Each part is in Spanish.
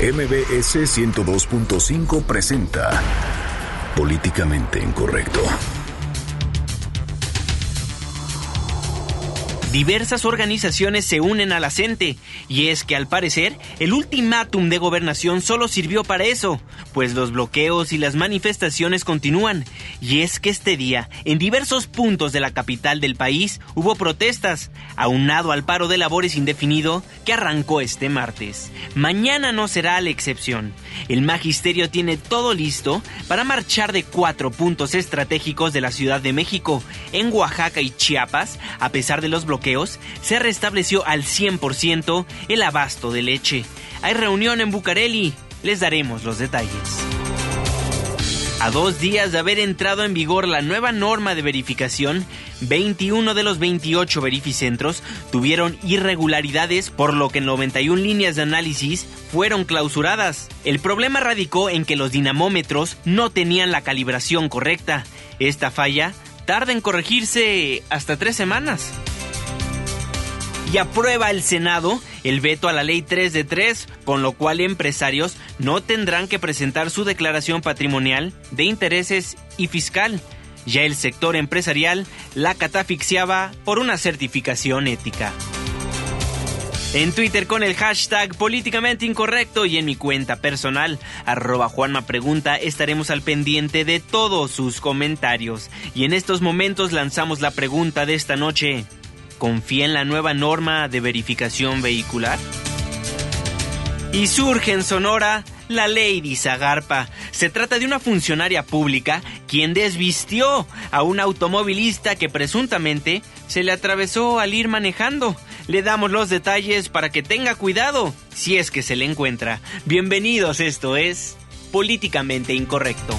MBS 102.5 presenta Políticamente Incorrecto. Diversas organizaciones se unen a la CENTE, y es que al parecer el ultimátum de gobernación solo sirvió para eso, pues los bloqueos y las manifestaciones continúan, y es que este día, en diversos puntos de la capital del país, hubo protestas, aunado al paro de labores indefinido que arrancó este martes. Mañana no será la excepción. El magisterio tiene todo listo para marchar de cuatro puntos estratégicos de la Ciudad de México, en Oaxaca y Chiapas, a pesar de los bloqueos se restableció al 100% el abasto de leche. Hay reunión en Bucareli, les daremos los detalles. A dos días de haber entrado en vigor la nueva norma de verificación, 21 de los 28 verificentros tuvieron irregularidades, por lo que 91 líneas de análisis fueron clausuradas. El problema radicó en que los dinamómetros no tenían la calibración correcta. Esta falla tarda en corregirse hasta tres semanas y aprueba el Senado el veto a la ley 3 de 3, con lo cual empresarios no tendrán que presentar su declaración patrimonial de intereses y fiscal. Ya el sector empresarial la catafixiaba por una certificación ética. En Twitter con el hashtag políticamente incorrecto y en mi cuenta personal, arroba Juanma Pregunta, estaremos al pendiente de todos sus comentarios. Y en estos momentos lanzamos la pregunta de esta noche confía en la nueva norma de verificación vehicular? Y surge en Sonora la Lady Zagarpa. Se trata de una funcionaria pública quien desvistió a un automovilista que presuntamente se le atravesó al ir manejando. Le damos los detalles para que tenga cuidado si es que se le encuentra. Bienvenidos, esto es Políticamente Incorrecto.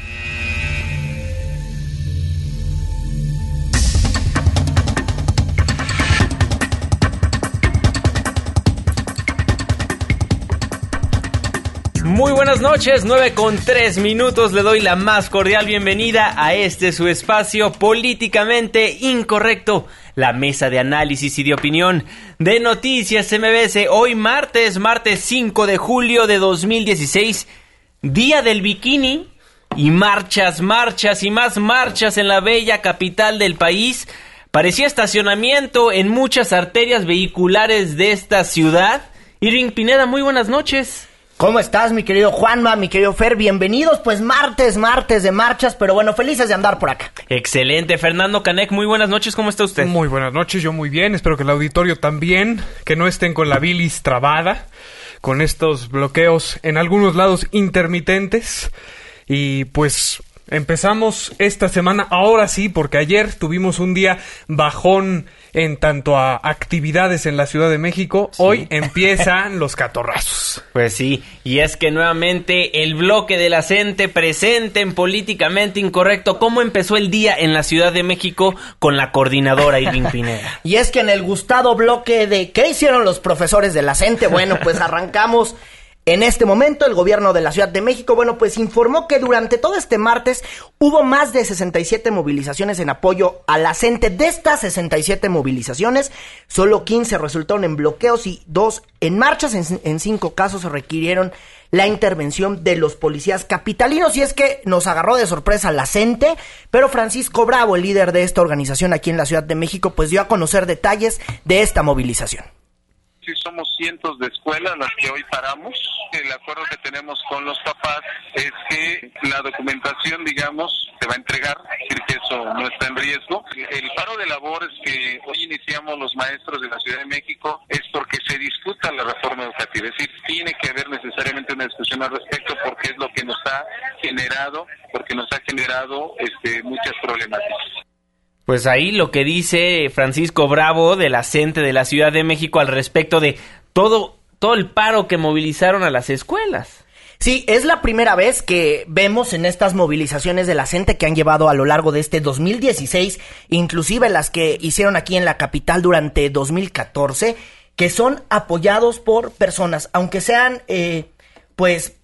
Muy buenas noches, 9 con 3 minutos. Le doy la más cordial bienvenida a este su espacio políticamente incorrecto, la mesa de análisis y de opinión de Noticias MBS. Hoy martes, martes 5 de julio de 2016, día del bikini y marchas, marchas y más marchas en la bella capital del país. Parecía estacionamiento en muchas arterias vehiculares de esta ciudad. Irving Pineda, muy buenas noches. ¿Cómo estás, mi querido Juanma, mi querido Fer? Bienvenidos, pues martes, martes de marchas, pero bueno, felices de andar por acá. Excelente, Fernando Canek, muy buenas noches, ¿cómo está usted? Muy buenas noches, yo muy bien, espero que el auditorio también, que no estén con la bilis trabada, con estos bloqueos en algunos lados intermitentes, y pues empezamos esta semana, ahora sí, porque ayer tuvimos un día bajón en tanto a actividades en la Ciudad de México, hoy empiezan los catorrazos. Pues sí, y es que nuevamente el bloque de la CENTE presente en Políticamente Incorrecto. ¿Cómo empezó el día en la Ciudad de México con la coordinadora Irving Pineda? y es que en el gustado bloque de ¿qué hicieron los profesores de la CENTE? Bueno, pues arrancamos en este momento, el gobierno de la Ciudad de México, bueno, pues informó que durante todo este martes hubo más de 67 movilizaciones en apoyo a la. De estas 67 movilizaciones, solo 15 resultaron en bloqueos y dos en marchas. En, cinco casos se requirieron la intervención de los policías capitalinos. Y es que nos agarró de sorpresa la CENTE, pero Francisco Bravo, el líder de esta organización aquí en la Ciudad de México, pues dio a conocer detalles de esta movilización. Sí, somos cientos de escuelas las que hoy paramos. El acuerdo que tenemos con los papás es que la documentación, digamos, se va a entregar, es decir, que eso no está en riesgo. El paro de labores que hoy iniciamos los maestros de la Ciudad de México es porque se discuta la reforma educativa, es decir, tiene que haber necesariamente una discusión al respecto porque es lo que nos ha generado, porque nos ha generado este, muchas problemáticas. Pues ahí lo que dice Francisco Bravo de la CENTE de la Ciudad de México al respecto de todo, todo el paro que movilizaron a las escuelas. Sí, es la primera vez que vemos en estas movilizaciones de la gente que han llevado a lo largo de este 2016, inclusive las que hicieron aquí en la capital durante 2014, que son apoyados por personas, aunque sean, eh, pues,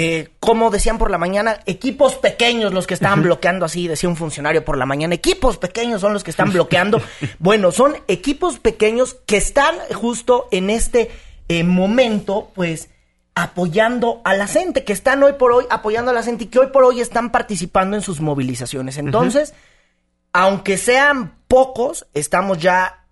eh, como decían por la mañana, equipos pequeños los que estaban bloqueando así, decía un funcionario por la mañana, equipos pequeños son los que están bloqueando. bueno, son equipos pequeños que están justo en este eh, momento, pues, apoyando a la gente, que están hoy por hoy apoyando a la gente y que hoy por hoy están participando en sus movilizaciones. Entonces, aunque sean pocos, estamos ya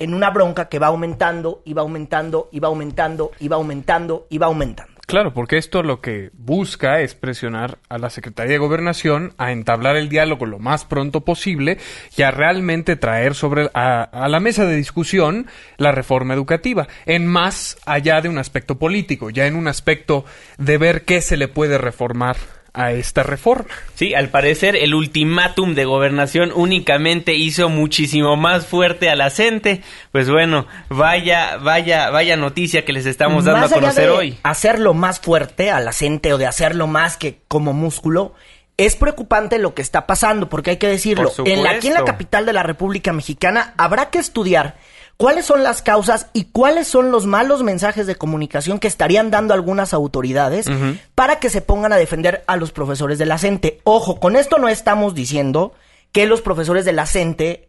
en una bronca que va aumentando y va aumentando y va aumentando y va aumentando y va aumentando. Claro, porque esto lo que busca es presionar a la Secretaría de Gobernación a entablar el diálogo lo más pronto posible y a realmente traer sobre a, a, la mesa de discusión la reforma educativa, en más allá de un aspecto político, ya en un aspecto de ver qué se le puede reformar a esta reforma. Sí, al parecer el ultimátum de gobernación únicamente hizo muchísimo más fuerte a la gente. Pues bueno, vaya, vaya, vaya noticia que les estamos dando Más a allá conocer de hoy. Hacerlo más fuerte a la gente o de hacerlo más que como músculo. Es preocupante lo que está pasando, porque hay que decirlo. En la, aquí en la capital de la República Mexicana habrá que estudiar cuáles son las causas y cuáles son los malos mensajes de comunicación que estarían dando algunas autoridades para que se pongan a defender a los profesores de la CENTE. Ojo, con esto no estamos diciendo que los profesores de la CENTE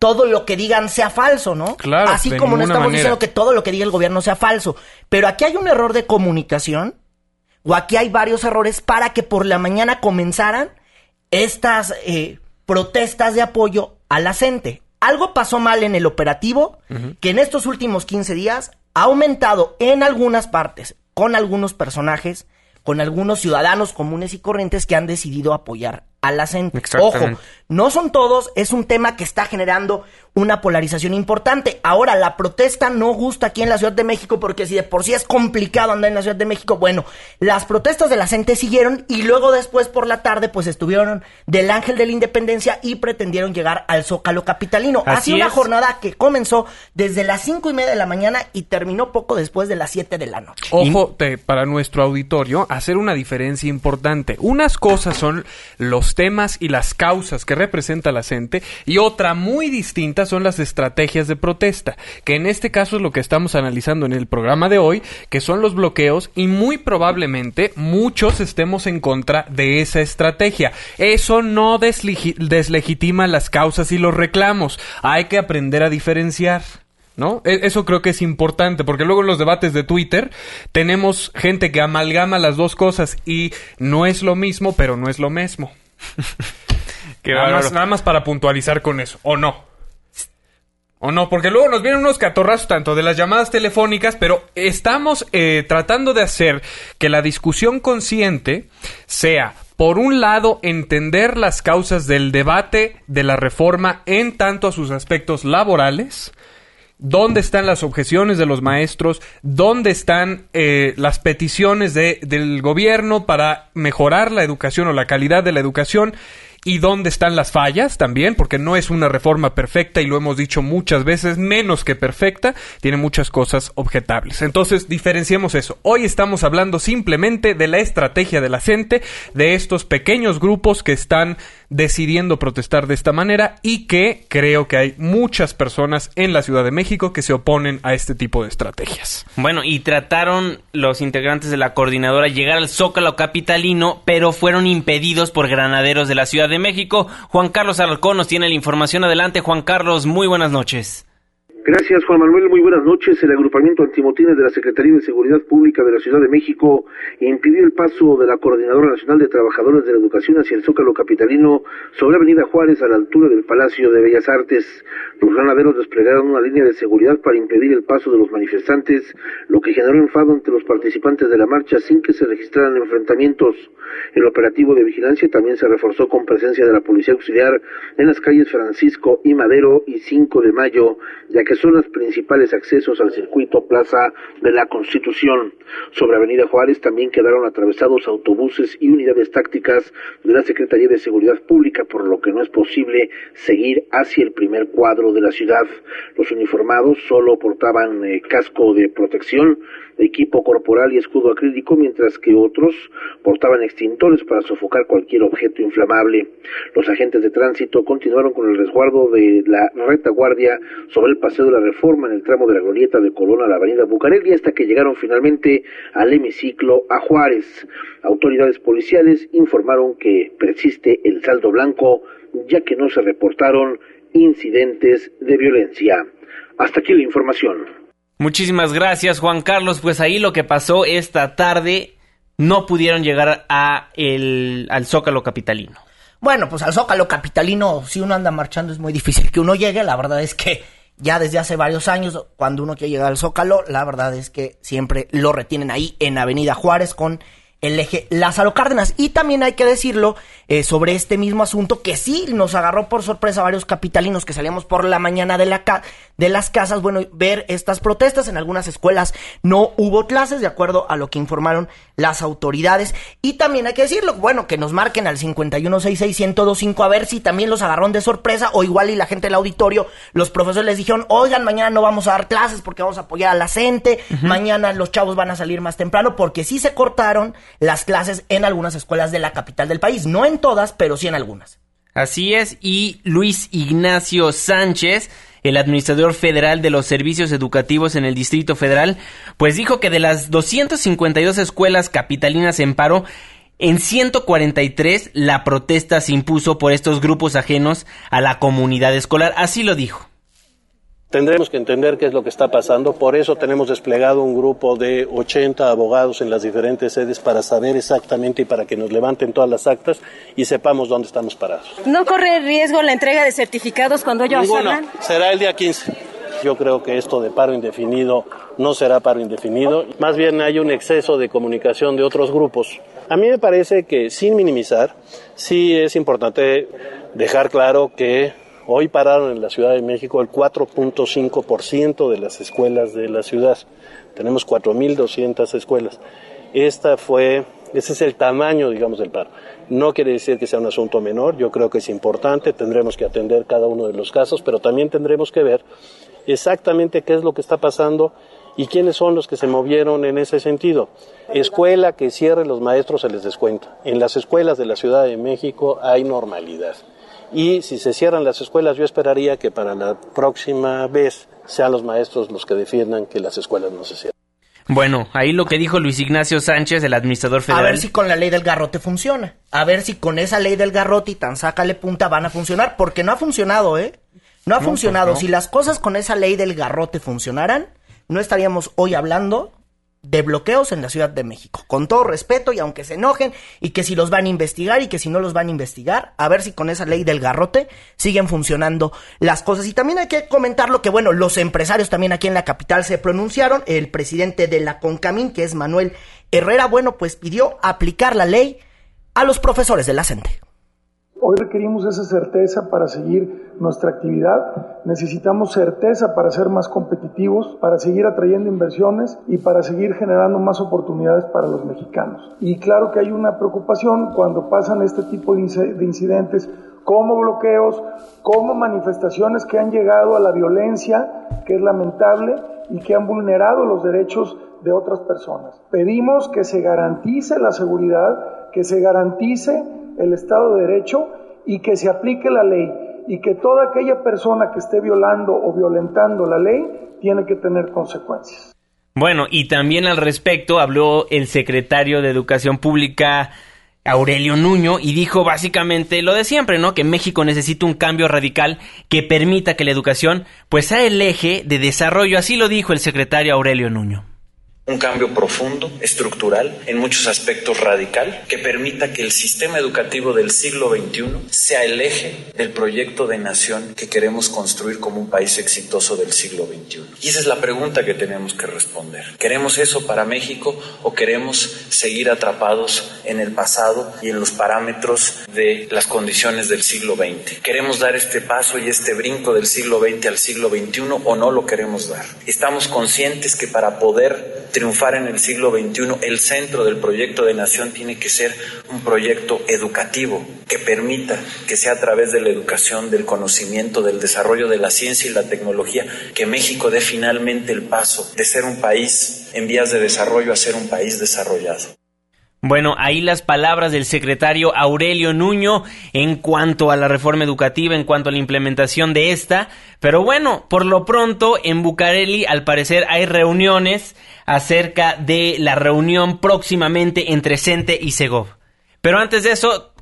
todo lo que digan sea falso, ¿no? Claro, Así de como no estamos manera. diciendo que todo lo que diga el gobierno sea falso. Pero aquí hay un error de comunicación, o aquí hay varios errores para que por la mañana comenzaran estas eh, protestas de apoyo a la gente. Algo pasó mal en el operativo que en estos últimos 15 días ha aumentado en algunas partes, con algunos personajes, con algunos ciudadanos comunes y corrientes que han decidido apoyar a la gente. Ojo, no son todos, es un tema que está generando una polarización importante. Ahora, la protesta no gusta aquí en la Ciudad de México porque si de por sí es complicado andar en la Ciudad de México, bueno, las protestas de la gente siguieron y luego después por la tarde pues estuvieron del Ángel de la Independencia y pretendieron llegar al Zócalo Capitalino. ha Así sido una es. jornada que comenzó desde las cinco y media de la mañana y terminó poco después de las 7 de la noche. Ojo, te- para nuestro auditorio, hacer una diferencia importante. Unas cosas son los temas y las causas que representa la gente y otra muy distinta son las estrategias de protesta, que en este caso es lo que estamos analizando en el programa de hoy, que son los bloqueos y muy probablemente muchos estemos en contra de esa estrategia. Eso no deslegi- deslegitima las causas y los reclamos. Hay que aprender a diferenciar. ¿No? E- Eso creo que es importante, porque luego en los debates de Twitter tenemos gente que amalgama las dos cosas y no es lo mismo, pero no es lo mismo. Qué nada, bárbaro. más, nada más para puntualizar con eso, o no. O no, porque luego nos vienen unos catorrazos tanto de las llamadas telefónicas, pero estamos eh, tratando de hacer que la discusión consciente sea, por un lado, entender las causas del debate de la reforma en tanto a sus aspectos laborales, dónde están las objeciones de los maestros, dónde están eh, las peticiones de- del gobierno para mejorar la educación o la calidad de la educación y dónde están las fallas también, porque no es una reforma perfecta y lo hemos dicho muchas veces, menos que perfecta, tiene muchas cosas objetables. Entonces, diferenciemos eso. Hoy estamos hablando simplemente de la estrategia de la gente, de estos pequeños grupos que están decidiendo protestar de esta manera y que creo que hay muchas personas en la Ciudad de México que se oponen a este tipo de estrategias. Bueno, y trataron los integrantes de la coordinadora llegar al Zócalo Capitalino, pero fueron impedidos por granaderos de la Ciudad de México. Juan Carlos Alarcón nos tiene la información. Adelante, Juan Carlos, muy buenas noches. Gracias, Juan Manuel. Muy buenas noches. El agrupamiento antimotines de la Secretaría de Seguridad Pública de la Ciudad de México impidió el paso de la Coordinadora Nacional de Trabajadores de la Educación hacia el Zócalo Capitalino sobre Avenida Juárez a la altura del Palacio de Bellas Artes. Los granaderos desplegaron una línea de seguridad para impedir el paso de los manifestantes, lo que generó enfado entre los participantes de la marcha sin que se registraran enfrentamientos. El operativo de vigilancia también se reforzó con presencia de la Policía Auxiliar en las calles Francisco y Madero y 5 de Mayo, ya que son los principales accesos al circuito Plaza de la Constitución. Sobre Avenida Juárez también quedaron atravesados autobuses y unidades tácticas de la Secretaría de Seguridad Pública, por lo que no es posible seguir hacia el primer cuadro de la ciudad. Los uniformados solo portaban eh, casco de protección, equipo corporal y escudo acrílico, mientras que otros portaban extintores para sofocar cualquier objeto inflamable. Los agentes de tránsito continuaron con el resguardo de la retaguardia sobre el paseo de la Reforma en el tramo de la glorieta de Colón a la avenida Bucareli hasta que llegaron finalmente al hemiciclo a Juárez. Autoridades policiales informaron que persiste el saldo blanco ya que no se reportaron incidentes de violencia. Hasta aquí la información. Muchísimas gracias, Juan Carlos. Pues ahí lo que pasó esta tarde, no pudieron llegar a el, al Zócalo Capitalino. Bueno, pues al Zócalo Capitalino, si uno anda marchando, es muy difícil que uno llegue. La verdad es que ya desde hace varios años, cuando uno quiere llegar al Zócalo, la verdad es que siempre lo retienen ahí en Avenida Juárez con el eje Lázaro Cárdenas. Y también hay que decirlo eh, sobre este mismo asunto que sí nos agarró por sorpresa a varios capitalinos que salíamos por la mañana de, la de las casas, bueno, ver estas protestas. En algunas escuelas no hubo clases, de acuerdo a lo que informaron las autoridades. Y también hay que decirlo, bueno, que nos marquen al 5166125 a ver si también los agarraron de sorpresa o igual y la gente del auditorio, los profesores les dijeron, oigan, mañana no vamos a dar clases porque vamos a apoyar a la gente, mañana los chavos van a salir más temprano porque sí se cortaron las clases en algunas escuelas de la capital del país. No en todas, pero sí en algunas. Así es, y Luis Ignacio Sánchez, el administrador federal de los servicios educativos en el Distrito Federal, pues dijo que de las 252 escuelas capitalinas en paro, en 143 la protesta se impuso por estos grupos ajenos a la comunidad escolar. Así lo dijo. Tendremos que entender qué es lo que está pasando, por eso tenemos desplegado un grupo de 80 abogados en las diferentes sedes para saber exactamente y para que nos levanten todas las actas y sepamos dónde estamos parados. ¿No corre riesgo la entrega de certificados cuando ellos Ninguno. Será el día 15. Yo creo que esto de paro indefinido no será paro indefinido, más bien hay un exceso de comunicación de otros grupos. A mí me parece que sin minimizar, sí es importante dejar claro que Hoy pararon en la Ciudad de México el 4.5% de las escuelas de la ciudad. Tenemos 4.200 escuelas. Esta fue, ese es el tamaño, digamos, del paro. No quiere decir que sea un asunto menor, yo creo que es importante, tendremos que atender cada uno de los casos, pero también tendremos que ver exactamente qué es lo que está pasando y quiénes son los que se movieron en ese sentido. Escuela que cierre los maestros se les descuenta. En las escuelas de la Ciudad de México hay normalidad. Y si se cierran las escuelas, yo esperaría que para la próxima vez sean los maestros los que defiendan que las escuelas no se cierren. Bueno, ahí lo que dijo Luis Ignacio Sánchez, el administrador federal. A ver si con la ley del garrote funciona. A ver si con esa ley del garrote y tan sácale punta van a funcionar. Porque no ha funcionado, ¿eh? No ha pues funcionado. Si las cosas con esa ley del garrote funcionaran, no estaríamos hoy hablando de bloqueos en la Ciudad de México. Con todo respeto y aunque se enojen y que si los van a investigar y que si no los van a investigar, a ver si con esa ley del garrote siguen funcionando las cosas. Y también hay que comentar lo que, bueno, los empresarios también aquí en la capital se pronunciaron. El presidente de la CONCAMIN, que es Manuel Herrera, bueno, pues pidió aplicar la ley a los profesores de la CENTE. Hoy requerimos esa certeza para seguir nuestra actividad. Necesitamos certeza para ser más competitivos, para seguir atrayendo inversiones y para seguir generando más oportunidades para los mexicanos. Y claro que hay una preocupación cuando pasan este tipo de incidentes como bloqueos, como manifestaciones que han llegado a la violencia, que es lamentable, y que han vulnerado los derechos de otras personas. Pedimos que se garantice la seguridad, que se garantice el Estado de Derecho y que se aplique la ley y que toda aquella persona que esté violando o violentando la ley tiene que tener consecuencias. Bueno, y también al respecto habló el secretario de Educación Pública Aurelio Nuño y dijo básicamente lo de siempre, ¿no? Que México necesita un cambio radical que permita que la educación pues sea el eje de desarrollo, así lo dijo el secretario Aurelio Nuño. Un cambio profundo, estructural, en muchos aspectos radical, que permita que el sistema educativo del siglo XXI sea el eje del proyecto de nación que queremos construir como un país exitoso del siglo XXI. Y esa es la pregunta que tenemos que responder. ¿Queremos eso para México o queremos seguir atrapados en el pasado y en los parámetros de las condiciones del siglo XX? ¿Queremos dar este paso y este brinco del siglo XX al siglo XXI o no lo queremos dar? Estamos conscientes que para poder triunfar en el siglo XXI, el centro del proyecto de nación tiene que ser un proyecto educativo que permita que sea a través de la educación, del conocimiento, del desarrollo de la ciencia y la tecnología, que México dé finalmente el paso de ser un país en vías de desarrollo a ser un país desarrollado. Bueno, ahí las palabras del secretario Aurelio Nuño en cuanto a la reforma educativa, en cuanto a la implementación de esta. Pero bueno, por lo pronto en Bucareli al parecer hay reuniones acerca de la reunión próximamente entre CENTE y Segov. Pero antes de eso,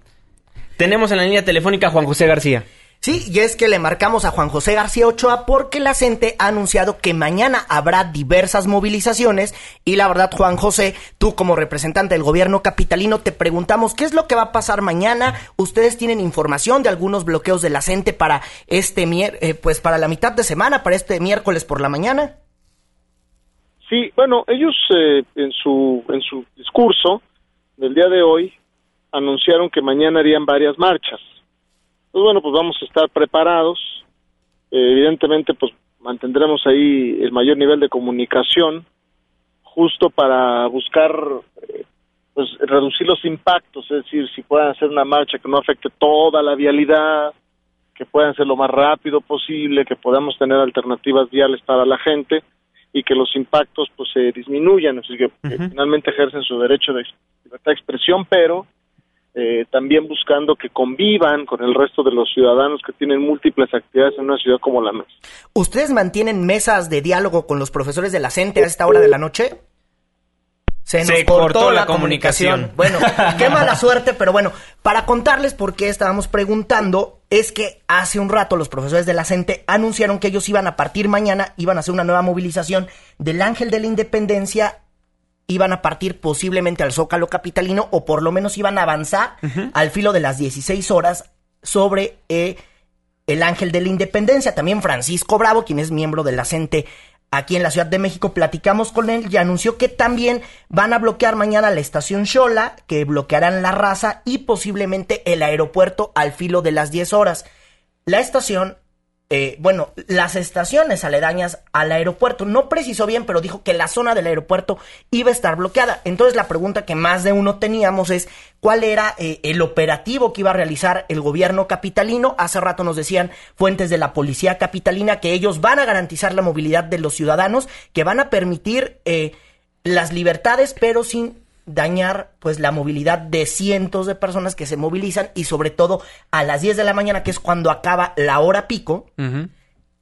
tenemos en la línea telefónica a Juan José García. Sí, y es que le marcamos a Juan José García Ochoa porque la CENTE ha anunciado que mañana habrá diversas movilizaciones y la verdad, Juan José, tú como representante del gobierno capitalino te preguntamos qué es lo que va a pasar mañana. ¿Ustedes tienen información de algunos bloqueos de la CENTE para este eh, pues para la mitad de semana, para este miércoles por la mañana? Sí, bueno, ellos eh, en su en su discurso del día de hoy anunciaron que mañana harían varias marchas pues bueno, pues vamos a estar preparados. Eh, evidentemente, pues mantendremos ahí el mayor nivel de comunicación justo para buscar eh, pues reducir los impactos, es decir, si puedan hacer una marcha que no afecte toda la vialidad, que puedan ser lo más rápido posible, que podamos tener alternativas viales para la gente y que los impactos pues se disminuyan, es decir, que, finalmente ejercen su derecho de libertad de expresión, pero eh, también buscando que convivan con el resto de los ciudadanos que tienen múltiples actividades en una ciudad como la nuestra. ¿Ustedes mantienen mesas de diálogo con los profesores de la CENTE a esta hora de la noche? Se nos cortó, la, comunicación. Bueno, qué mala suerte, pero bueno, para contarles por qué estábamos preguntando, es que hace un rato los profesores de la CENTE anunciaron que ellos iban a partir mañana, iban a hacer una nueva movilización del Ángel de la Independencia iban a partir posiblemente al Zócalo Capitalino o por lo menos iban a avanzar al filo de las 16 horas sobre eh, el Ángel de la Independencia. También Francisco Bravo, quien es miembro de la CENTE aquí en la Ciudad de México, platicamos con él y anunció que también van a bloquear mañana la estación Xola, que bloquearán la raza y posiblemente el aeropuerto al filo de las 10 horas. La estación eh, bueno, las estaciones aledañas al aeropuerto. No precisó bien, pero dijo que la zona del aeropuerto iba a estar bloqueada. Entonces la pregunta que más de uno teníamos es cuál era eh, el operativo que iba a realizar el gobierno capitalino. Hace rato nos decían fuentes de la policía capitalina que ellos van a garantizar la movilidad de los ciudadanos, que van a permitir eh, las libertades, pero sin dañar pues la movilidad de cientos de personas que se movilizan y sobre todo a las 10 de la mañana que es cuando acaba la hora pico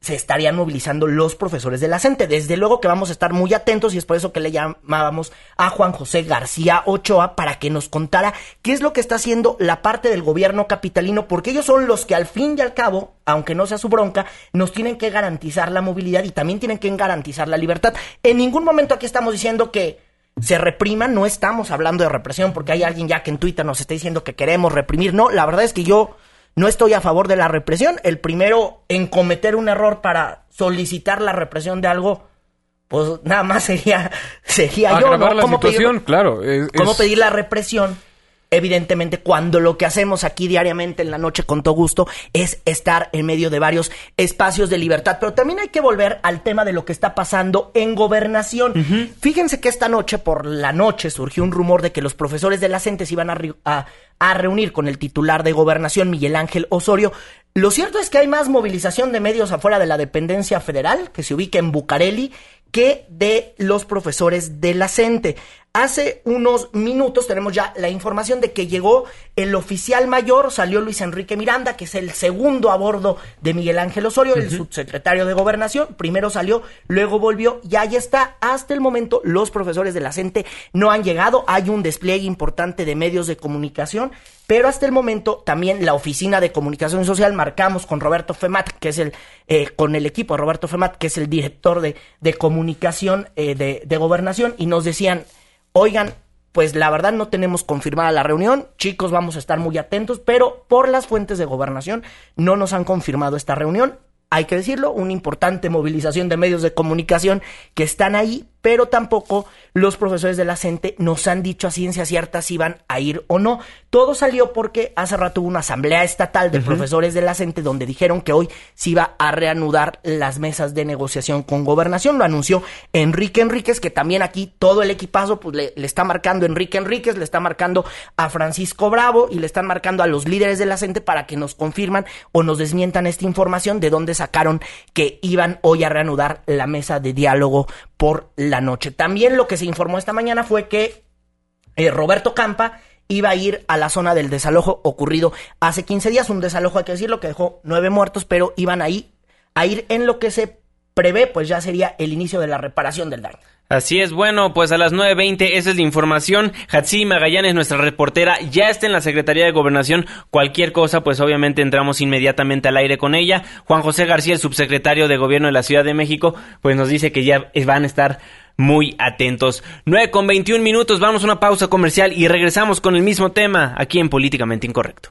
se estarían movilizando los profesores de la CENTE. Desde luego que vamos a estar muy atentos y es por eso que le llamábamos a Juan José García Ochoa para que nos contara qué es lo que está haciendo la parte del gobierno capitalino, porque ellos son los que al fin y al cabo, aunque no sea su bronca, nos tienen que garantizar la movilidad y también tienen que garantizar la libertad. En ningún momento aquí estamos diciendo que se repriman, no estamos hablando de represión porque hay alguien ya que en Twitter nos está diciendo que queremos reprimir. No, la verdad es que yo no estoy a favor de la represión. El primero en cometer un error para solicitar la represión de algo, pues nada más sería, sería yo, ¿no? ¿Cómo pedir, claro. ¿Cómo pedir la represión? Evidentemente, cuando lo que hacemos aquí diariamente en la noche con todo gusto es estar en medio de varios espacios de libertad. Pero también hay que volver al tema de lo que está pasando en gobernación. Fíjense que esta noche, por la noche, surgió un rumor de que los profesores de la CENTE se iban a, a reunir con el titular de gobernación, Miguel Ángel Osorio. Lo cierto es que hay más movilización de medios afuera de la dependencia federal, que se ubica en Bucareli, que de los profesores de la CENTE. Hace unos minutos tenemos ya la información de que llegó el oficial mayor, salió Luis Enrique Miranda, que es el segundo a bordo de Miguel Ángel Osorio, el subsecretario de Gobernación. Primero salió, luego volvió y ahí está. Hasta el momento los profesores de la CENTE no han llegado. Hay un despliegue importante de medios de comunicación, pero hasta el momento también la oficina de comunicación social marcamos con Roberto Femat, que es el, eh, con el equipo de Roberto Femat, que es el director de, de comunicación eh, de, de gobernación, y nos decían, oigan, pues la verdad no tenemos confirmada la reunión, chicos, vamos a estar muy atentos, pero por las fuentes de gobernación no nos han confirmado esta reunión. Hay que decirlo, una importante movilización de medios de comunicación que están ahí, pero tampoco los profesores de la CENTE nos han dicho a ciencia cierta si van a ir o no. Todo salió porque hace rato hubo una asamblea estatal de profesores de la CENTE donde dijeron que hoy se iba a reanudar las mesas de negociación con gobernación. Lo anunció Enrique Enríquez, que también aquí todo el equipazo pues, le, le está marcando Enrique Enríquez, le está marcando a Francisco Bravo y le están marcando a los líderes de la CENTE para que nos confirman o nos desmientan esta información de dónde sacaron que iban hoy a reanudar la mesa de diálogo por la noche. También lo que se informó esta mañana fue que eh, Roberto Campa iba a ir a la zona del desalojo ocurrido hace 15 días, un desalojo hay que decirlo que dejó nueve muertos, pero iban ahí a ir en lo que se prevé, pues ya sería el inicio de la reparación del daño. Así es, bueno, pues a las 9.20 esa es la información. Hatsi Magallanes, nuestra reportera, ya está en la Secretaría de Gobernación. Cualquier cosa, pues obviamente entramos inmediatamente al aire con ella. Juan José García, el subsecretario de Gobierno de la Ciudad de México, pues nos dice que ya van a estar muy atentos. 9 con 21 minutos, vamos a una pausa comercial y regresamos con el mismo tema aquí en Políticamente Incorrecto.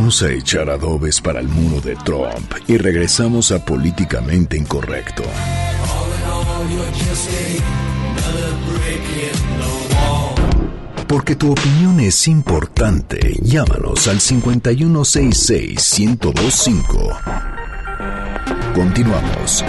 Vamos a echar adobes para el muro de Trump y regresamos a Políticamente Incorrecto. Porque tu opinión es importante, llámanos al 5166-1025. Continuamos.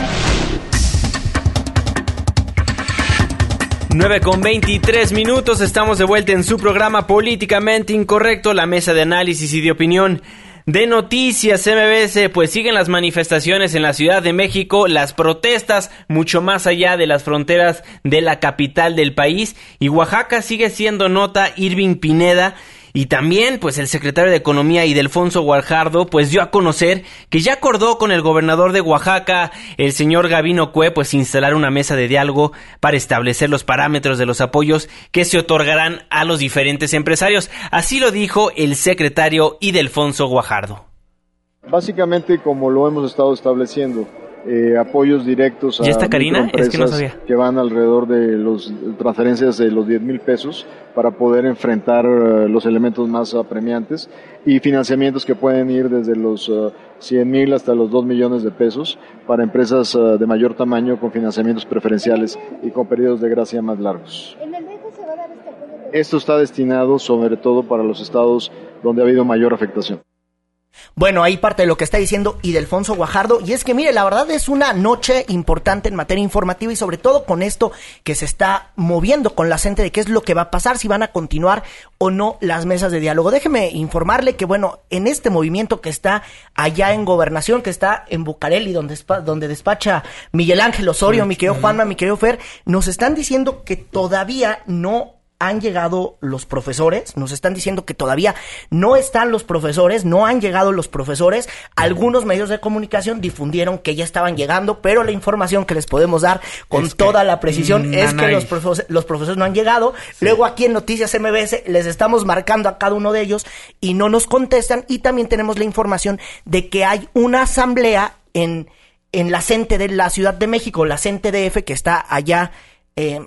9 con 23 minutos, estamos de vuelta en su programa Políticamente Incorrecto, la mesa de análisis y de opinión de Noticias MBS, pues siguen las manifestaciones en la Ciudad de México, las protestas mucho más allá de las fronteras de la capital del país. Y Oaxaca sigue siendo nota Irving Pineda y también, pues el secretario de Economía Idelfonso Guajardo, pues dio a conocer que ya acordó con el gobernador de Oaxaca, el señor Gavino Cue, pues instalar una mesa de diálogo para establecer los parámetros de los apoyos que se otorgarán a los diferentes empresarios. Así lo dijo el secretario Idelfonso Guajardo. Básicamente, como lo hemos estado estableciendo, eh, apoyos directos a ¿Ya está Karina? Es que no sabía. que van alrededor de los transferencias de los 10 mil pesos para poder enfrentar eh, los elementos más apremiantes y financiamientos que pueden ir desde los eh, 100 mil hasta los 2 millones de pesos para empresas eh, de mayor tamaño con financiamientos preferenciales y con periodos de gracia más largos. Esto está destinado sobre todo para los estados donde ha habido mayor afectación. Bueno, ahí parte de lo que está diciendo Idelfonso Guajardo. Y es que, mire, la verdad es una noche importante en materia informativa y sobre todo con esto que se está moviendo con la gente de qué es lo que va a pasar, si van a continuar o no las mesas de diálogo. Déjeme informarle que, bueno, en este movimiento que está allá en Gobernación, que está en Bucareli, donde, donde despacha Miguel Ángel Osorio, mi querido Juanma, mi querido Fer, nos están diciendo que todavía no han llegado los profesores, nos están diciendo que todavía no están los profesores, no han llegado los profesores. Algunos medios de comunicación difundieron que ya estaban llegando, pero la información que les podemos dar con Es toda la precisión mm, es que los, profes- los profesores no han llegado. Luego aquí en Noticias MBS les estamos marcando a cada uno de ellos y no nos contestan. Y también tenemos la información de que hay una asamblea en, en la CENTE de la Ciudad de México, la CENTE-DF, que está allá. eh,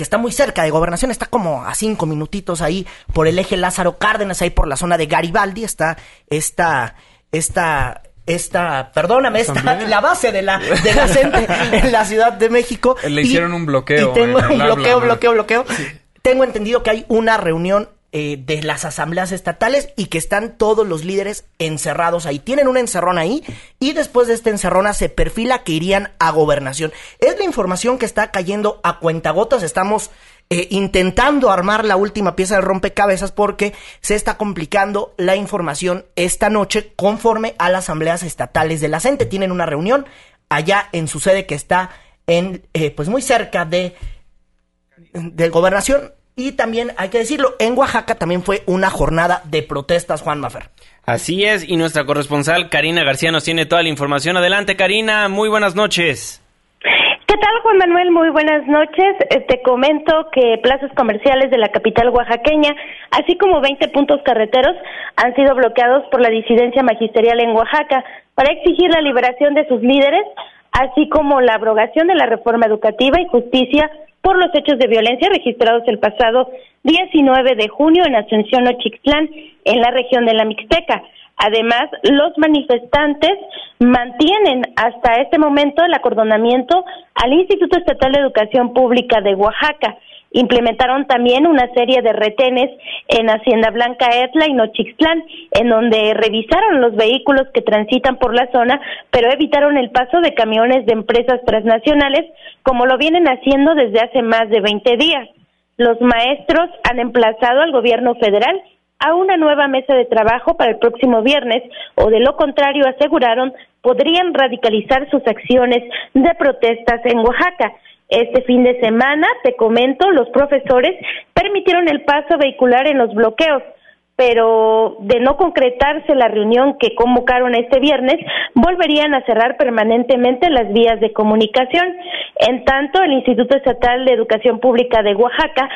que está muy cerca de gobernación, está como a cinco minutitos ahí por el eje Lázaro Cárdenas, ahí por la zona de Garibaldi, está esta, esta, esta, perdóname, esta, la base de la, de la CENTE en la Ciudad de México. Le Y- hicieron un bloqueo Y tengo un bloqueo, bloqueo, bloqueo. Tengo entendido que hay una reunión eh, de las asambleas estatales y que están todos los líderes encerrados ahí. Tienen una encerrón ahí y después de esta encerrona se perfila que irían a gobernación. Es la información que está cayendo a cuentagotas. Estamos eh, intentando armar la última pieza del rompecabezas porque se está complicando la información esta noche conforme a las asambleas estatales de la CENTE. Tienen una reunión allá en su sede que está en, eh, pues muy cerca de, de gobernación. Y también hay que decirlo, en Oaxaca también fue una jornada de protestas, Juan Mafer. Así es, y nuestra corresponsal Karina García nos tiene toda la información. Adelante, Karina, muy buenas noches. ¿Qué tal, Juan Manuel? Muy buenas noches. Eh, te comento que plazas comerciales de la capital oaxaqueña, así como 20 puntos carreteros, han sido bloqueados por la disidencia magisterial en Oaxaca para exigir la liberación de sus líderes, así como la abrogación de la reforma educativa y justicia por los hechos de violencia registrados el pasado 19 de junio en Asunción Ochixtlán, en la región de la Mixteca. Además, los manifestantes mantienen hasta este momento el acordonamiento al Instituto Estatal de Educación Pública de Oaxaca. Implementaron también una serie de retenes en Hacienda Blanca Etla y Nochixtlán, en donde revisaron los vehículos que transitan por la zona, pero evitaron el paso de camiones de empresas transnacionales, como lo vienen haciendo desde hace más de 20 días. Los maestros han emplazado al gobierno federal a una nueva mesa de trabajo para el próximo viernes o de lo contrario aseguraron podrían radicalizar sus acciones de protestas en Oaxaca. Este fin de semana, te comento, los profesores permitieron el paso vehicular en los bloqueos pero de no concretarse la reunión que convocaron este viernes, volverían a cerrar permanentemente las vías de comunicación. En tanto, el Instituto Estatal de Educación Pública de Oaxaca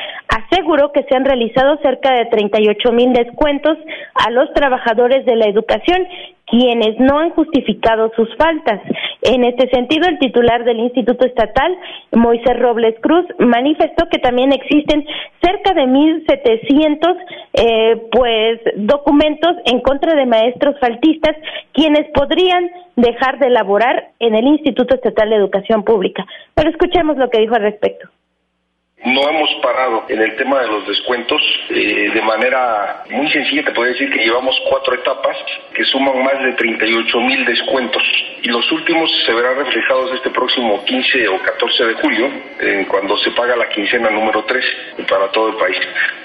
aseguró que se han realizado cerca de 38 mil descuentos a los trabajadores de la educación quienes no han justificado sus faltas. En este sentido, el titular del Instituto Estatal, Moisés Robles Cruz, manifestó que también existen cerca de 1.700 eh, pues, documentos en contra de maestros faltistas, quienes podrían dejar de elaborar en el Instituto Estatal de Educación Pública. Pero escuchemos lo que dijo al respecto. No hemos parado en el tema de los descuentos. Eh, de manera muy sencilla te puedo decir que llevamos cuatro etapas que suman más de 38 mil descuentos. Y los últimos se verán reflejados este próximo 15 o 14 de julio, cuando se paga la quincena número 3 para todo el país.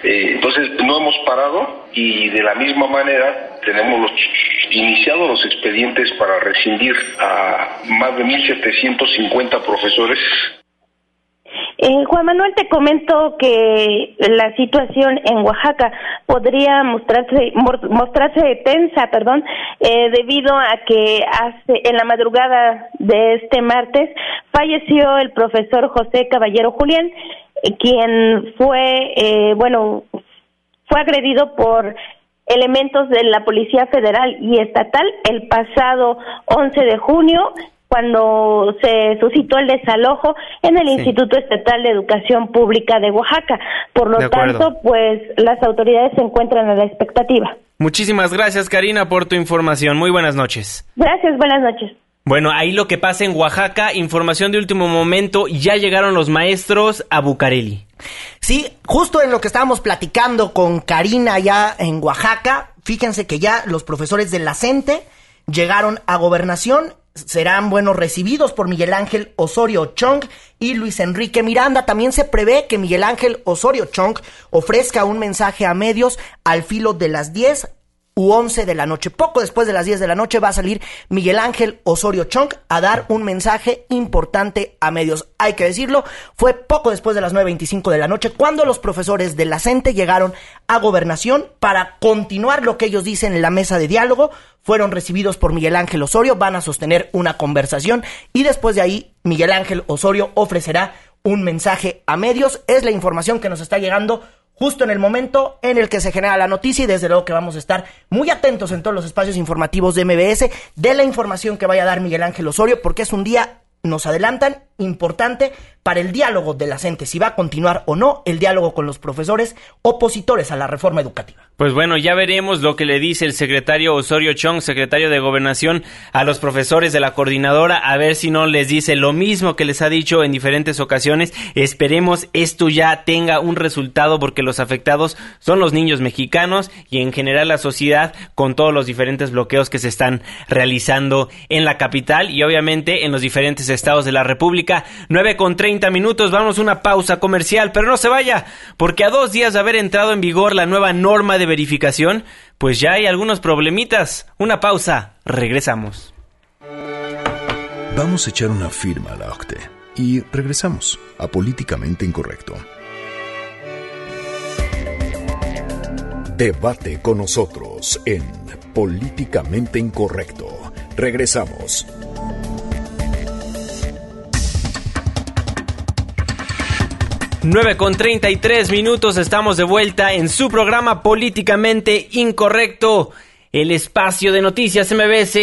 Eh, entonces no hemos parado y de la misma manera tenemos los, iniciado los expedientes para rescindir a más de 1.750 profesores eh, Juan Manuel, te comento que la situación en Oaxaca podría mostrarse mostrarse tensa, perdón, eh, debido a que hace en la madrugada de este martes falleció el profesor José Caballero Julián, eh, quien fue, eh, bueno, fue agredido por elementos de la Policía Federal y Estatal el pasado 11 de junio cuando se suscitó el desalojo en el Instituto Estatal de Educación Pública de Oaxaca. Por lo tanto, pues las autoridades se encuentran a la expectativa. Muchísimas gracias, Karina, por tu información. Muy buenas noches. Gracias, buenas noches. Bueno, ahí lo que pasa en Oaxaca, información de último momento, ya llegaron los maestros a Bucareli. Sí, justo en lo que estábamos platicando con Karina allá en Oaxaca, fíjense que ya los profesores de la CENTE llegaron a gobernación serán buenos recibidos por Miguel Ángel Osorio Chong y Luis Enrique Miranda. También se prevé que Miguel Ángel Osorio Chong ofrezca un mensaje a medios al filo de las 10 u 11 de la noche. Poco después de las 10 de la noche va a salir Miguel Ángel Osorio Chong a dar un mensaje importante a medios. Hay que decirlo, fue poco después de las 9.25 de la noche cuando los profesores de la CENTE llegaron a gobernación para continuar lo que ellos dicen en la mesa de diálogo. Fueron recibidos por Miguel Ángel Osorio, van a sostener una conversación y después de ahí Miguel Ángel Osorio ofrecerá un mensaje a medios. Es la información que nos está llegando justo en el momento en el que se genera la noticia y desde luego que vamos a estar muy atentos en todos los espacios informativos de MBS de la información que vaya a dar Miguel Ángel Osorio porque es un día, nos adelantan, importante para el diálogo de la gente, si va a continuar o no el diálogo con los profesores opositores a la reforma educativa. Pues bueno, ya veremos lo que le dice el secretario Osorio Chong, secretario de Gobernación, a los profesores de la coordinadora, a ver si no les dice lo mismo que les ha dicho en diferentes ocasiones. Esperemos esto ya tenga un resultado porque los afectados son los niños mexicanos y en general la sociedad con todos los diferentes bloqueos que se están realizando en la capital y obviamente en los diferentes estados de la República. 9 con 30 minutos, vamos a una pausa comercial, pero no se vaya, porque a dos días de haber entrado en vigor la nueva norma de verificación, pues ya hay algunos problemitas. Una pausa, regresamos. Vamos a echar una firma a la OCTE y regresamos a Políticamente Incorrecto. Debate con nosotros en Políticamente Incorrecto. Regresamos. 9 con 33 minutos, estamos de vuelta en su programa Políticamente Incorrecto, el espacio de noticias MBS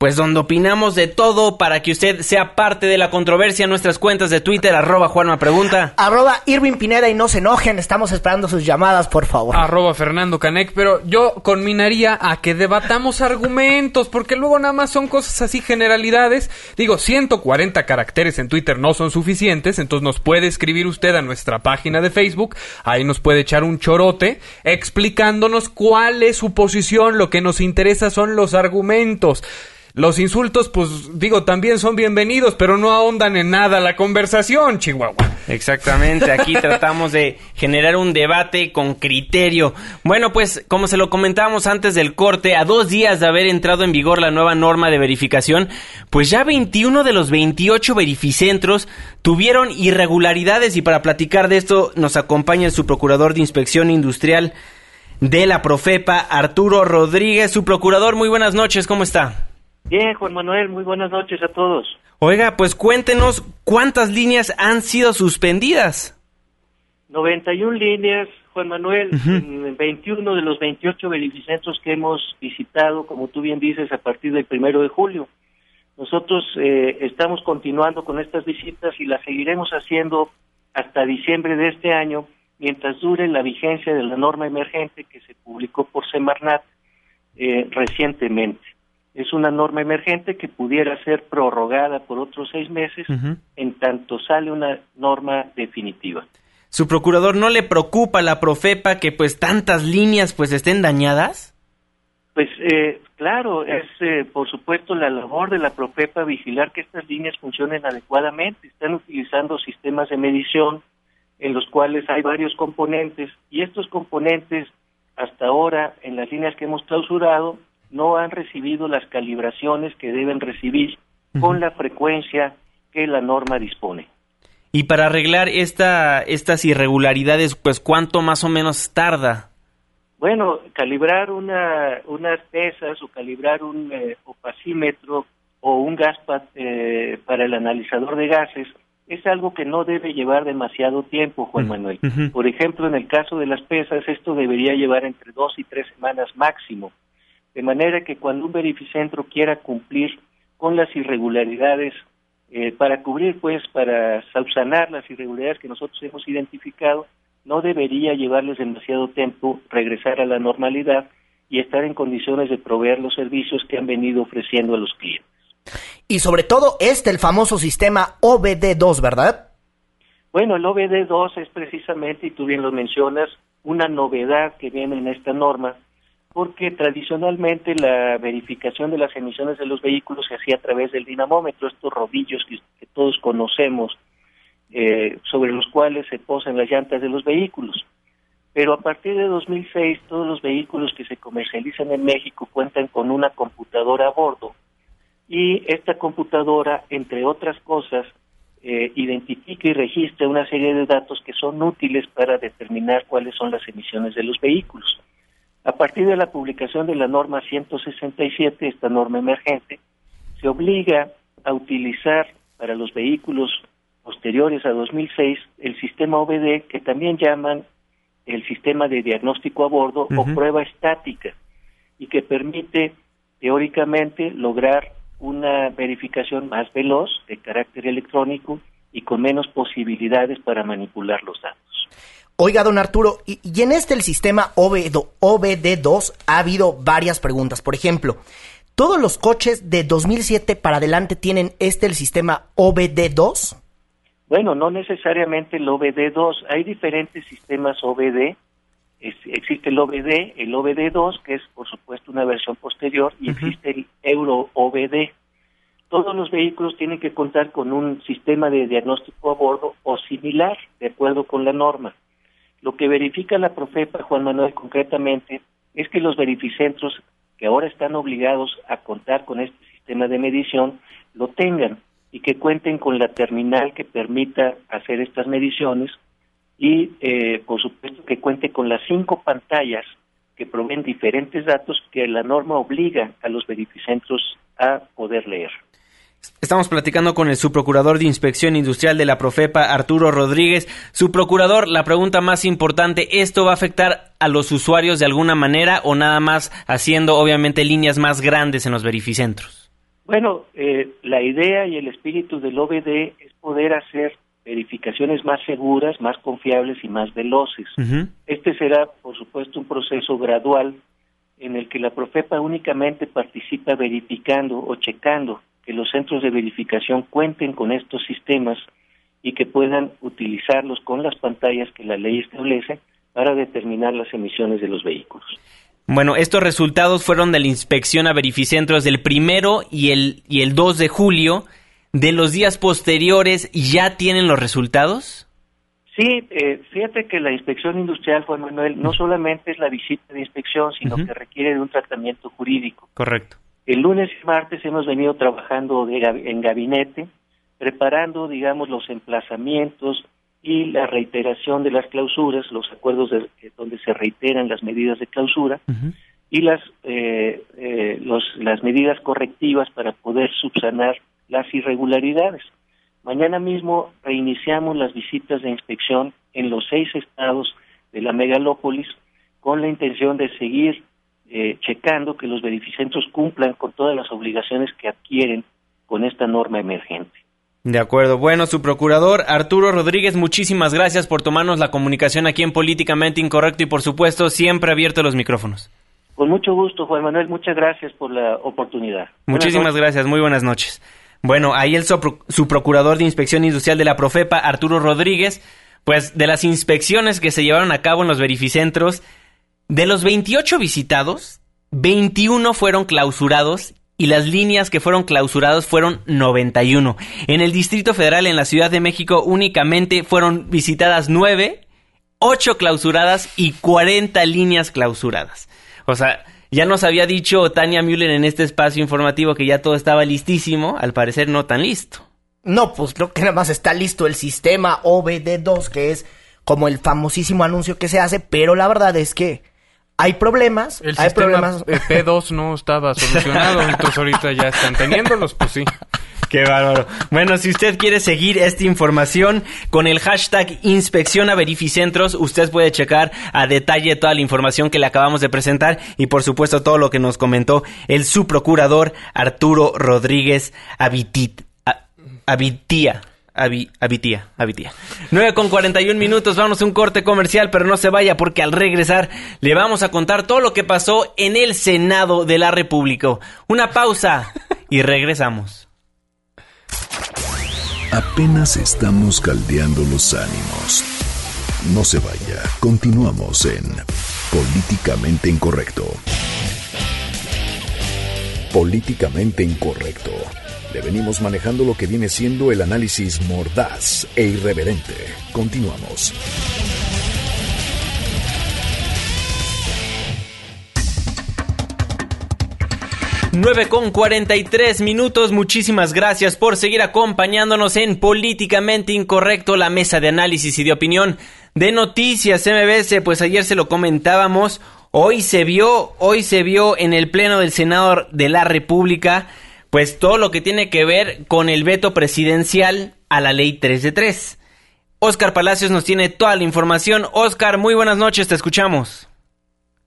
pues donde opinamos de todo para que usted sea parte de la controversia en nuestras cuentas de Twitter, arroba Juanma Pregunta. Arroba Irving Pineda y no se enojen, estamos esperando sus llamadas, por favor. Arroba Fernando Canec, pero yo conminaría a que debatamos argumentos, porque luego nada más son cosas así, generalidades. Digo, 140 caracteres en Twitter no son suficientes, entonces nos puede escribir usted a nuestra página de Facebook, ahí nos puede echar un chorote explicándonos cuál es su posición, lo que nos interesa son los argumentos. Los insultos, pues digo, también son bienvenidos, pero no ahondan en nada la conversación, Chihuahua. Exactamente, aquí tratamos de generar un debate con criterio. Bueno, pues como se lo comentábamos antes del corte, a dos días de haber entrado en vigor la nueva norma de verificación, pues ya 21 de los 28 verificentros tuvieron irregularidades y para platicar de esto nos acompaña su procurador de inspección industrial de la Profepa, Arturo Rodríguez. Su procurador, muy buenas noches, ¿cómo está? Bien, Juan Manuel, muy buenas noches a todos. Oiga, pues cuéntenos cuántas líneas han sido suspendidas. 91 líneas, Juan Manuel, en 21 de los 28 verificentros que hemos visitado, como tú bien dices, a partir del primero de julio. Nosotros eh, estamos continuando con estas visitas y las seguiremos haciendo hasta diciembre de este año, mientras dure la vigencia de la norma emergente que se publicó por Semarnat eh, recientemente es una norma emergente que pudiera ser prorrogada por otros seis meses en tanto sale una norma definitiva. ¿Su procurador no le preocupa la Profepa que pues tantas líneas pues estén dañadas? Pues eh, claro, es eh, por supuesto la labor de la Profepa vigilar que estas líneas funcionen adecuadamente. Están utilizando sistemas de medición en los cuales hay varios componentes y estos componentes hasta ahora en las líneas que hemos clausurado no han recibido las calibraciones que deben recibir con la frecuencia que la norma dispone. Y para arreglar esta, estas irregularidades, pues ¿cuánto más o menos tarda? Bueno, calibrar una, unas pesas o calibrar un eh, opacímetro o un gas eh, para el analizador de gases es algo que no debe llevar demasiado tiempo, Juan Manuel. Por ejemplo, en el caso de las pesas, esto debería llevar entre dos y tres semanas máximo. De manera que cuando un verificentro quiera cumplir con las irregularidades, eh, para cubrir, pues, para subsanar las irregularidades que nosotros hemos identificado, no debería llevarles demasiado tiempo regresar a la normalidad y estar en condiciones de proveer los servicios que han venido ofreciendo a los clientes. Y sobre todo este, el famoso sistema OBD2, ¿verdad? Bueno, el OBD2 es precisamente, y tú bien lo mencionas, una novedad que viene en esta norma, porque tradicionalmente la verificación de las emisiones de los vehículos se hacía a través del dinamómetro, estos rodillos que, todos conocemos, eh, sobre los cuales se posan las llantas de los vehículos. Pero a partir de 2006, todos los vehículos que se comercializan en México cuentan con una computadora a bordo y esta computadora, entre otras cosas, eh, identifica y registra una serie de datos que son útiles para determinar cuáles son las emisiones de los vehículos. A partir de la publicación de la norma 167, esta norma emergente, se obliga a utilizar para los vehículos posteriores a 2006 el sistema OBD, que también llaman el sistema de diagnóstico a bordo o prueba estática, y que permite teóricamente lograr una verificación más veloz de carácter electrónico y con menos posibilidades para manipular los datos. Oiga, don Arturo, y, en este el sistema OBD2 ha habido varias preguntas. Por ejemplo, ¿todos los coches de 2007 para adelante tienen este el sistema OBD2? Bueno, no necesariamente el OBD2. Hay diferentes sistemas OBD. existe el OBD, el OBD2, que es por supuesto una versión posterior, y existe el Euro OBD. todos los vehículos tienen que contar con un sistema de diagnóstico a bordo o similar, de acuerdo con la norma. Lo que verifica la Profepa, Juan Manuel, concretamente, es que los verificentros que ahora están obligados a contar con este sistema de medición lo tengan y que cuenten con la terminal que permita hacer estas mediciones y, eh, por supuesto, que cuente con las cinco pantallas que proveen diferentes datos que la norma obliga a los verificentros a poder leer. Estamos platicando con el subprocurador de Inspección Industrial de la Profepa, Arturo Rodríguez. Subprocurador, la pregunta más importante, ¿esto va a afectar a los usuarios de alguna manera o nada más haciendo obviamente líneas más grandes en los verificentros? Bueno, eh, la idea y el espíritu del OBD es poder hacer verificaciones más seguras, más confiables y más veloces. Este será, por supuesto, un proceso gradual en el que la Profepa únicamente participa verificando o checando que los centros de verificación cuenten con estos sistemas y que puedan utilizarlos con las pantallas que la ley establece para determinar las emisiones de los vehículos. Bueno, estos resultados fueron de la inspección a verificentros del primero y el, y el 2 de julio. ¿De los días posteriores ya tienen los resultados? Sí, eh, fíjate que la inspección industrial, Juan Manuel, no solamente es la visita de inspección, sino que requiere de un tratamiento jurídico. Correcto. El lunes y martes hemos venido trabajando en gabinete, preparando, digamos, los emplazamientos y la reiteración de las clausuras, los acuerdos de, donde se reiteran las medidas de clausura y las, eh, eh, los, las medidas correctivas para poder subsanar las irregularidades. Mañana mismo reiniciamos las visitas de inspección en los seis estados de la megalópolis con la intención de seguir eh, checando que los verificentros cumplan con todas las obligaciones que adquieren con esta norma emergente. De acuerdo. Bueno, su procurador Arturo Rodríguez, muchísimas gracias por tomarnos la comunicación aquí en Políticamente Incorrecto y por supuesto siempre abierto los micrófonos. Con mucho gusto, Juan Manuel, muchas gracias por la oportunidad. Muchísimas gracias, muy buenas noches. Bueno, ahí el su procurador de Inspección Industrial de la Profepa, Arturo Rodríguez, pues de las inspecciones que se llevaron a cabo en los verificentros, de los 28 visitados, 21 fueron clausurados y las líneas que fueron clausuradas fueron 91. En el Distrito Federal, en la Ciudad de México, únicamente fueron visitadas 9, 8 clausuradas y 40 líneas clausuradas. O sea, ya nos había dicho Tania Müller en este espacio informativo que ya todo estaba listísimo, al parecer no tan listo. No, pues creo que nada más está listo el sistema OBD2, que es como el famosísimo anuncio que se hace, pero la verdad es que hay problemas. El hay sistema problemas. P2 no estaba solucionado, entonces ahorita ya están teniéndolos, pues sí. Qué bárbaro. Bueno, si usted quiere seguir esta información con el hashtag inspección a verificentros, usted puede checar a detalle toda la información que le acabamos de presentar y por supuesto todo lo que nos comentó el subprocurador Arturo Rodríguez Abitit, Abitía. Abitía, Abitía. 9 con 41 minutos, vamos a un corte comercial, pero no se vaya porque al regresar le vamos a contar todo lo que pasó en el Senado de la República. Una pausa y regresamos. Apenas estamos caldeando los ánimos. No se vaya, continuamos en Políticamente Incorrecto. Políticamente Incorrecto. Le venimos manejando lo que viene siendo el análisis mordaz e irreverente. Continuamos. 9 con 43 minutos. Muchísimas gracias por seguir acompañándonos en Políticamente Incorrecto, la mesa de análisis y de opinión de Noticias MBS. Pues ayer se lo comentábamos. Hoy se vio, hoy se vio en el Pleno del Senado de la República, pues todo lo que tiene que ver con el veto presidencial a la ley 3 de 3. Oscar Palacios nos tiene toda la información. Oscar, muy buenas noches, te escuchamos.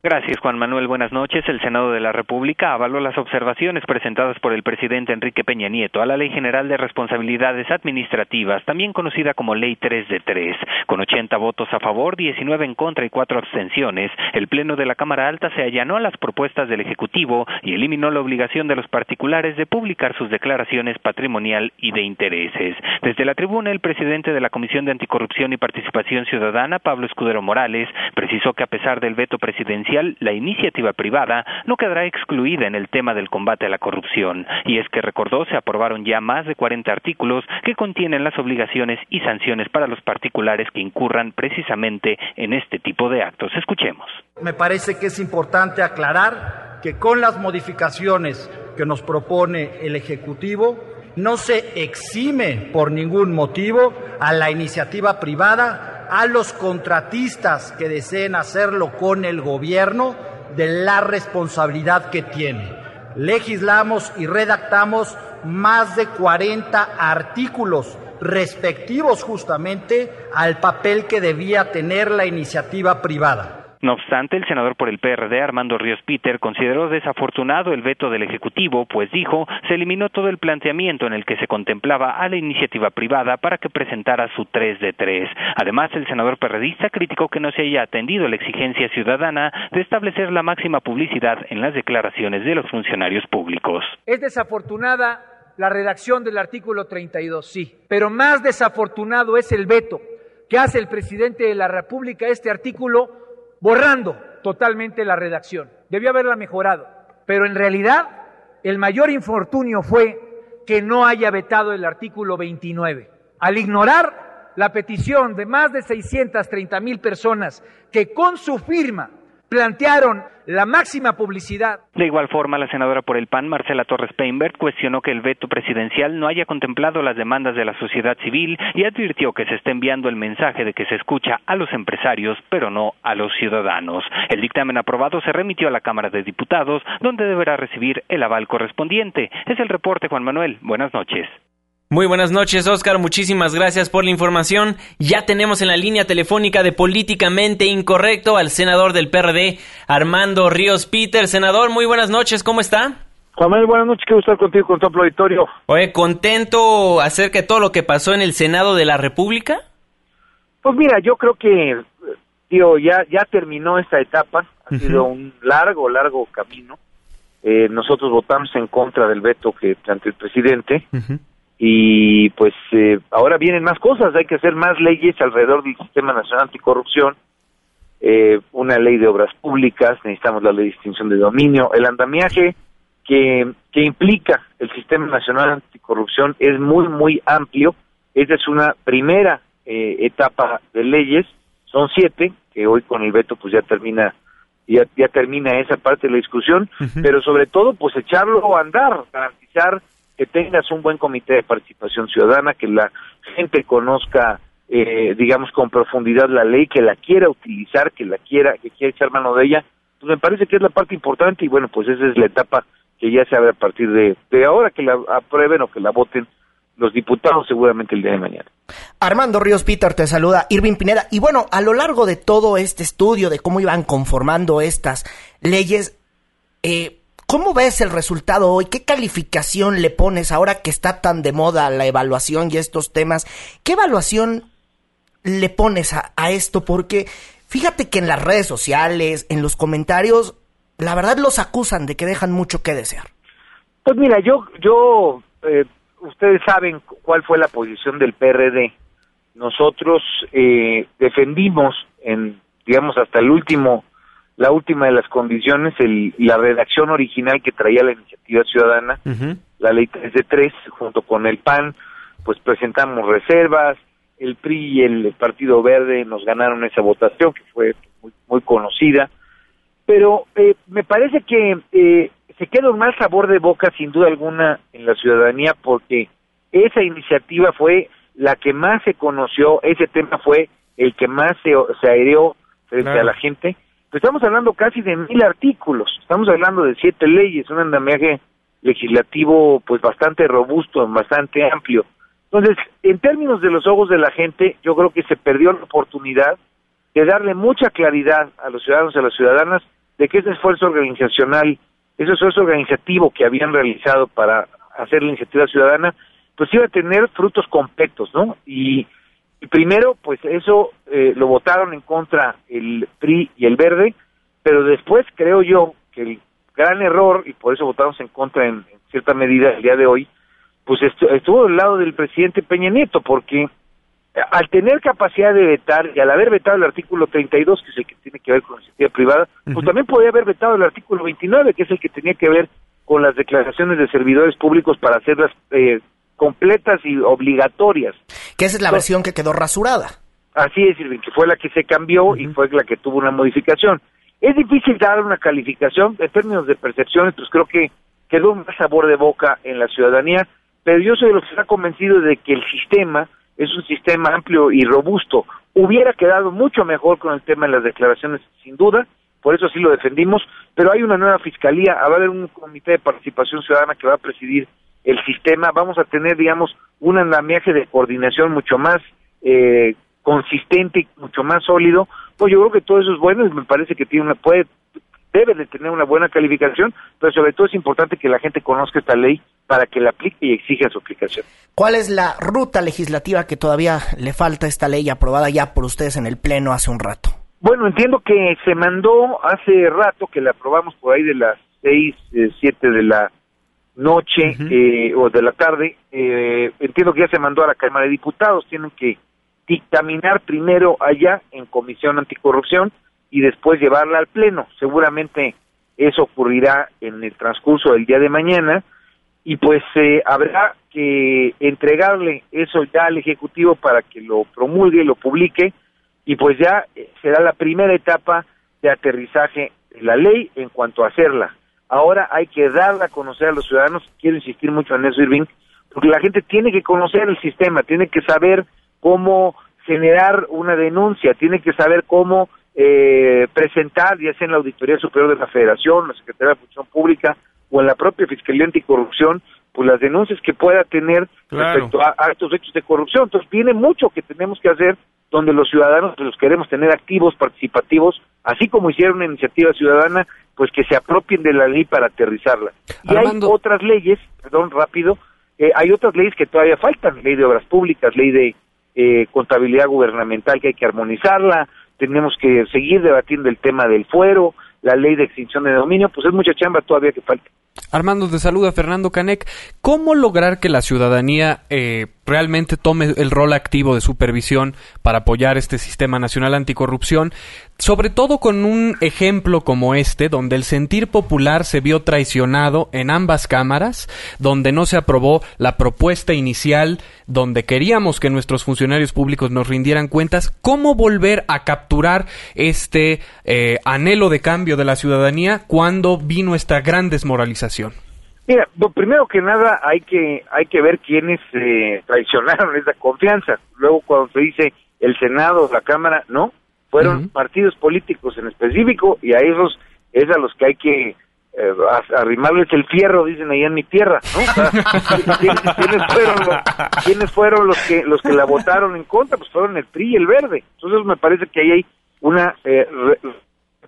Gracias, Juan Manuel. Buenas noches. El Senado de la República avaló las observaciones presentadas por el presidente Enrique Peña Nieto a la Ley General de Responsabilidades Administrativas, también conocida como Ley 3 de 3. Con 80 votos a favor, 19 en contra y 4 abstenciones, el Pleno de la Cámara Alta se allanó a las propuestas del Ejecutivo y eliminó la obligación de los particulares de publicar sus declaraciones patrimonial y de intereses. Desde la tribuna, el presidente de la Comisión de Anticorrupción y Participación Ciudadana, Pablo Escudero Morales, precisó que a pesar del veto presidencial, la iniciativa privada no quedará excluida en el tema del combate a la corrupción. Y es que recordó se aprobaron ya más de 40 artículos que contienen las obligaciones y sanciones para los particulares que incurran precisamente en este tipo de actos. Escuchemos. Me parece que es importante aclarar que con las modificaciones que nos propone el Ejecutivo, no se exime por ningún motivo a la iniciativa privada, a los contratistas que deseen hacerlo con el gobierno, de la responsabilidad que tiene. Legislamos y redactamos más de 40 artículos respectivos justamente al papel que debía tener la iniciativa privada. No obstante, el senador por el PRD, Armando Ríos Peter, consideró desafortunado el veto del Ejecutivo, pues dijo, se eliminó todo el planteamiento en el que se contemplaba a la iniciativa privada para que presentara su 3 de 3. Además, el senador perredista criticó que no se haya atendido la exigencia ciudadana de establecer la máxima publicidad en las declaraciones de los funcionarios públicos. Es desafortunada la redacción del artículo 32, sí, pero más desafortunado es el veto que hace el presidente de la República a este artículo borrando totalmente la redacción. Debió haberla mejorado, pero en realidad el mayor infortunio fue que no haya vetado el artículo 29. Al ignorar la petición de más de 630 mil personas que con su firma plantearon la máxima publicidad. De igual forma, la senadora por el PAN, Marcela Torres Peinberg, cuestionó que el veto presidencial no haya contemplado las demandas de la sociedad civil y advirtió que se está enviando el mensaje de que se escucha a los empresarios, pero no a los ciudadanos. El dictamen aprobado se remitió a la Cámara de Diputados, donde deberá recibir el aval correspondiente. Es el reporte, Juan Manuel. Buenas noches. Muy buenas noches, Oscar. Muchísimas gracias por la información. Ya tenemos en la línea telefónica de Políticamente Incorrecto al senador del PRD, Armando Ríos Peter. Senador, muy buenas noches. ¿Cómo está? Juan Manuel, buenas noches. Quiero estar contigo con tu auditorio. Oye, ¿contento acerca de todo lo que pasó en el Senado de la República? Pues mira, yo creo que, tío, ya, ya terminó esta etapa. Ha sido un largo, largo camino. Eh, nosotros votamos en contra del veto que planteó el presidente y pues eh, ahora vienen más cosas, hay que hacer más leyes alrededor del Sistema Nacional Anticorrupción, eh, una ley de obras públicas, necesitamos la ley de distinción de dominio, el andamiaje que, que implica el Sistema Nacional Anticorrupción es muy, muy amplio, esta es una primera eh, etapa de leyes, son siete, que hoy con el veto pues ya termina ya, ya termina esa parte de la discusión, pero sobre todo pues echarlo a andar, garantizar que tengas un buen comité de participación ciudadana, que la gente conozca, eh, digamos, con profundidad la ley, que la quiera utilizar, que la quiera, que quiera echar mano de ella, pues me parece que es la parte importante y bueno, pues esa es la etapa que ya se abre a partir de, de ahora que la aprueben o que la voten los diputados seguramente el día de mañana. Armando Ríos Peter te saluda, Irving Pineda. Y bueno, a lo largo de todo este estudio de cómo iban conformando estas leyes, eh, ¿Cómo ves el resultado hoy? ¿Qué calificación le pones ahora que está tan de moda la evaluación y estos temas? ¿Qué evaluación le pones a, esto? Porque fíjate que en las redes sociales, en los comentarios, la verdad los acusan de que dejan mucho que desear. Pues mira, yo, yo, eh, ustedes saben cuál fue la posición del PRD. Nosotros eh, defendimos, en, digamos, hasta el último la última de las condiciones, el, la redacción original que traía la iniciativa ciudadana, la ley 3 de 3, junto con el PAN, pues presentamos reservas, el PRI y el Partido Verde nos ganaron esa votación, que fue muy, muy conocida, pero eh, me parece que eh, se queda un mal sabor de boca, sin duda alguna, en la ciudadanía, porque esa iniciativa fue la que más se conoció, ese tema fue el que más se, se aereó frente a la gente, estamos hablando casi de mil artículos, estamos hablando de siete leyes, un andamiaje legislativo pues bastante robusto, bastante amplio. Entonces, en términos de los ojos de la gente, yo creo que se perdió la oportunidad de darle mucha claridad a los ciudadanos y a las ciudadanas de que ese esfuerzo organizacional, ese esfuerzo organizativo que habían realizado para hacer la iniciativa ciudadana, pues iba a tener frutos completos, ¿no? Y y primero, pues eso eh, lo votaron en contra el PRI y el Verde, pero después creo yo que el gran error, y por eso votamos en contra en, cierta medida el día de hoy, pues estuvo del lado del presidente Peña Nieto, porque al tener capacidad de vetar y al haber vetado el artículo 32, que es el que tiene que ver con la iniciativa privada, pues también podría haber vetado el artículo 29, que es el que tenía que ver con las declaraciones de servidores públicos para hacerlas eh, completas y obligatorias. Que esa es la versión que quedó rasurada. Así es, Irving, que fue la que se cambió y fue la que tuvo una modificación. Es difícil dar una calificación en términos de percepciones, pues creo que quedó un sabor de boca en la ciudadanía, pero yo soy de los que está convencido de que el sistema es un sistema amplio y robusto. Hubiera quedado mucho mejor con el tema de las declaraciones, sin duda, por eso sí lo defendimos, pero hay una nueva fiscalía, va a haber un comité de participación ciudadana que va a presidir el sistema, vamos a tener, digamos, un andamiaje de coordinación mucho más eh, consistente y mucho más sólido, pues yo creo que todo eso es bueno y me parece que tiene una, puede, debe de tener una buena calificación, pero sobre todo es importante que la gente conozca esta ley para que la aplique y exija su aplicación. ¿Cuál es la ruta legislativa que todavía le falta a esta ley aprobada ya por ustedes en el Pleno hace un rato? Bueno, entiendo que se mandó hace rato, que la aprobamos por ahí de las seis, eh, siete de la noche eh, o de la tarde. Eh, entiendo que ya se mandó a la Cámara de Diputados, tienen que dictaminar primero allá en Comisión Anticorrupción y después llevarla al Pleno. Seguramente eso ocurrirá en el transcurso del día de mañana y pues eh, habrá que entregarle eso ya al Ejecutivo para que lo promulgue, lo publique y pues ya eh, será la primera etapa de aterrizaje de la ley en cuanto a hacerla. Ahora hay que darla a conocer a los ciudadanos, quiero insistir mucho en eso, Irving, porque la gente tiene que conocer el sistema, tiene que saber cómo generar una denuncia, tiene que saber cómo eh, presentar, ya sea en la Auditoría Superior de la Federación, la Secretaría de Función Pública o en la propia Fiscalía Anticorrupción, pues las denuncias que pueda tener respecto a, a, estos hechos de corrupción. Entonces, tiene mucho que tenemos que hacer donde los ciudadanos los queremos tener activos, participativos, así como hicieron una iniciativa ciudadana, pues que se apropien de la ley para aterrizarla. Y hay otras leyes, perdón, rápido, eh, hay otras leyes que todavía faltan, ley de obras públicas, ley de eh, contabilidad gubernamental que hay que armonizarla, tenemos que seguir debatiendo el tema del fuero, la ley de extinción de dominio, pues es mucha chamba todavía que falta. Armando, te saluda Fernando Canec. ¿Cómo lograr que la ciudadanía eh, realmente tome el rol activo de supervisión para apoyar este sistema nacional anticorrupción? Sobre todo con un ejemplo como este, donde el sentir popular se vio traicionado en ambas cámaras, donde no se aprobó la propuesta inicial, donde queríamos que nuestros funcionarios públicos nos rindieran cuentas. ¿Cómo volver a capturar este eh, anhelo de cambio de la ciudadanía cuando vino esta gran desmoralización? Mira, primero que nada hay que hay que ver quiénes eh, traicionaron esa confianza. Luego cuando se dice el Senado, la Cámara, no, fueron partidos políticos en específico y a esos es a los que hay que eh, arrimarles el fierro, dicen ahí en mi tierra, ¿no? ¿quiénes, fueron, los, ¿quiénes, fueron, los, que los que la votaron en contra? Pues fueron el PRI y el Verde. Entonces me parece que ahí hay una eh,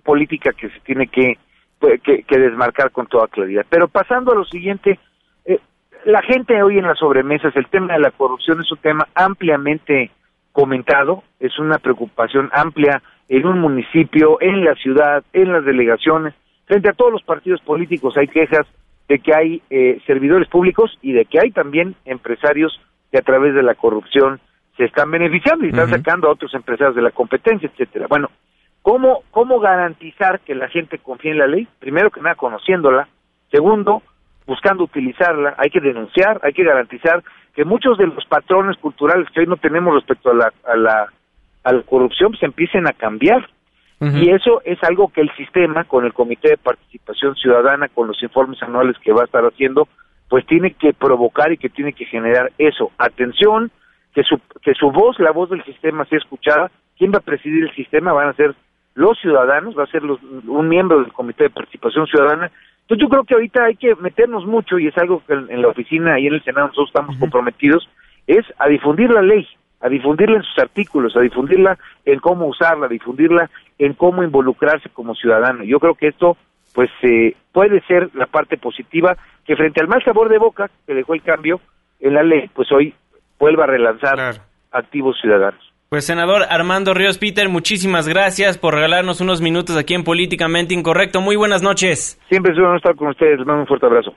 política que se tiene que que, que, desmarcar con toda claridad. Pero pasando a lo siguiente, eh, la gente hoy en las sobremesas, el tema de la corrupción es un tema ampliamente comentado, es una preocupación amplia en un municipio, en la ciudad, en las delegaciones, frente a todos los partidos políticos hay quejas de que hay eh, servidores públicos y de que hay también empresarios que a través de la corrupción se están beneficiando y están sacando a otros empresarios de la competencia, etcétera. Bueno, ¿Cómo, ¿Cómo garantizar que la gente confíe en la ley? Primero que nada, conociéndola. Segundo, buscando utilizarla. Hay que denunciar, hay que garantizar que muchos de los patrones culturales que hoy no tenemos respecto a la, a la, a la corrupción se pues, empiecen a cambiar. Y eso es algo que el sistema, con el Comité de Participación Ciudadana, con los informes anuales que va a estar haciendo, pues tiene que provocar y que tiene que generar eso. Atención, que su, que su voz, la voz del sistema sea escuchada. ¿Quién va a presidir el sistema? Van a ser los ciudadanos, va a ser un miembro del Comité de Participación Ciudadana. Entonces yo creo que ahorita hay que meternos mucho, y es algo que en, la oficina y en el Senado nosotros estamos comprometidos, es a difundir la ley, a difundirla en sus artículos, a difundirla en cómo usarla, a difundirla en cómo involucrarse como ciudadano. Yo creo que esto pues eh, puede ser la parte positiva que frente al mal sabor de boca que dejó el cambio en la ley, pues hoy vuelva a relanzar activos ciudadanos. Pues senador Armando Ríos Peter, muchísimas gracias por regalarnos unos minutos aquí en Políticamente Incorrecto. Muy buenas noches. Siempre es bueno estar con ustedes. Les mando un fuerte abrazo.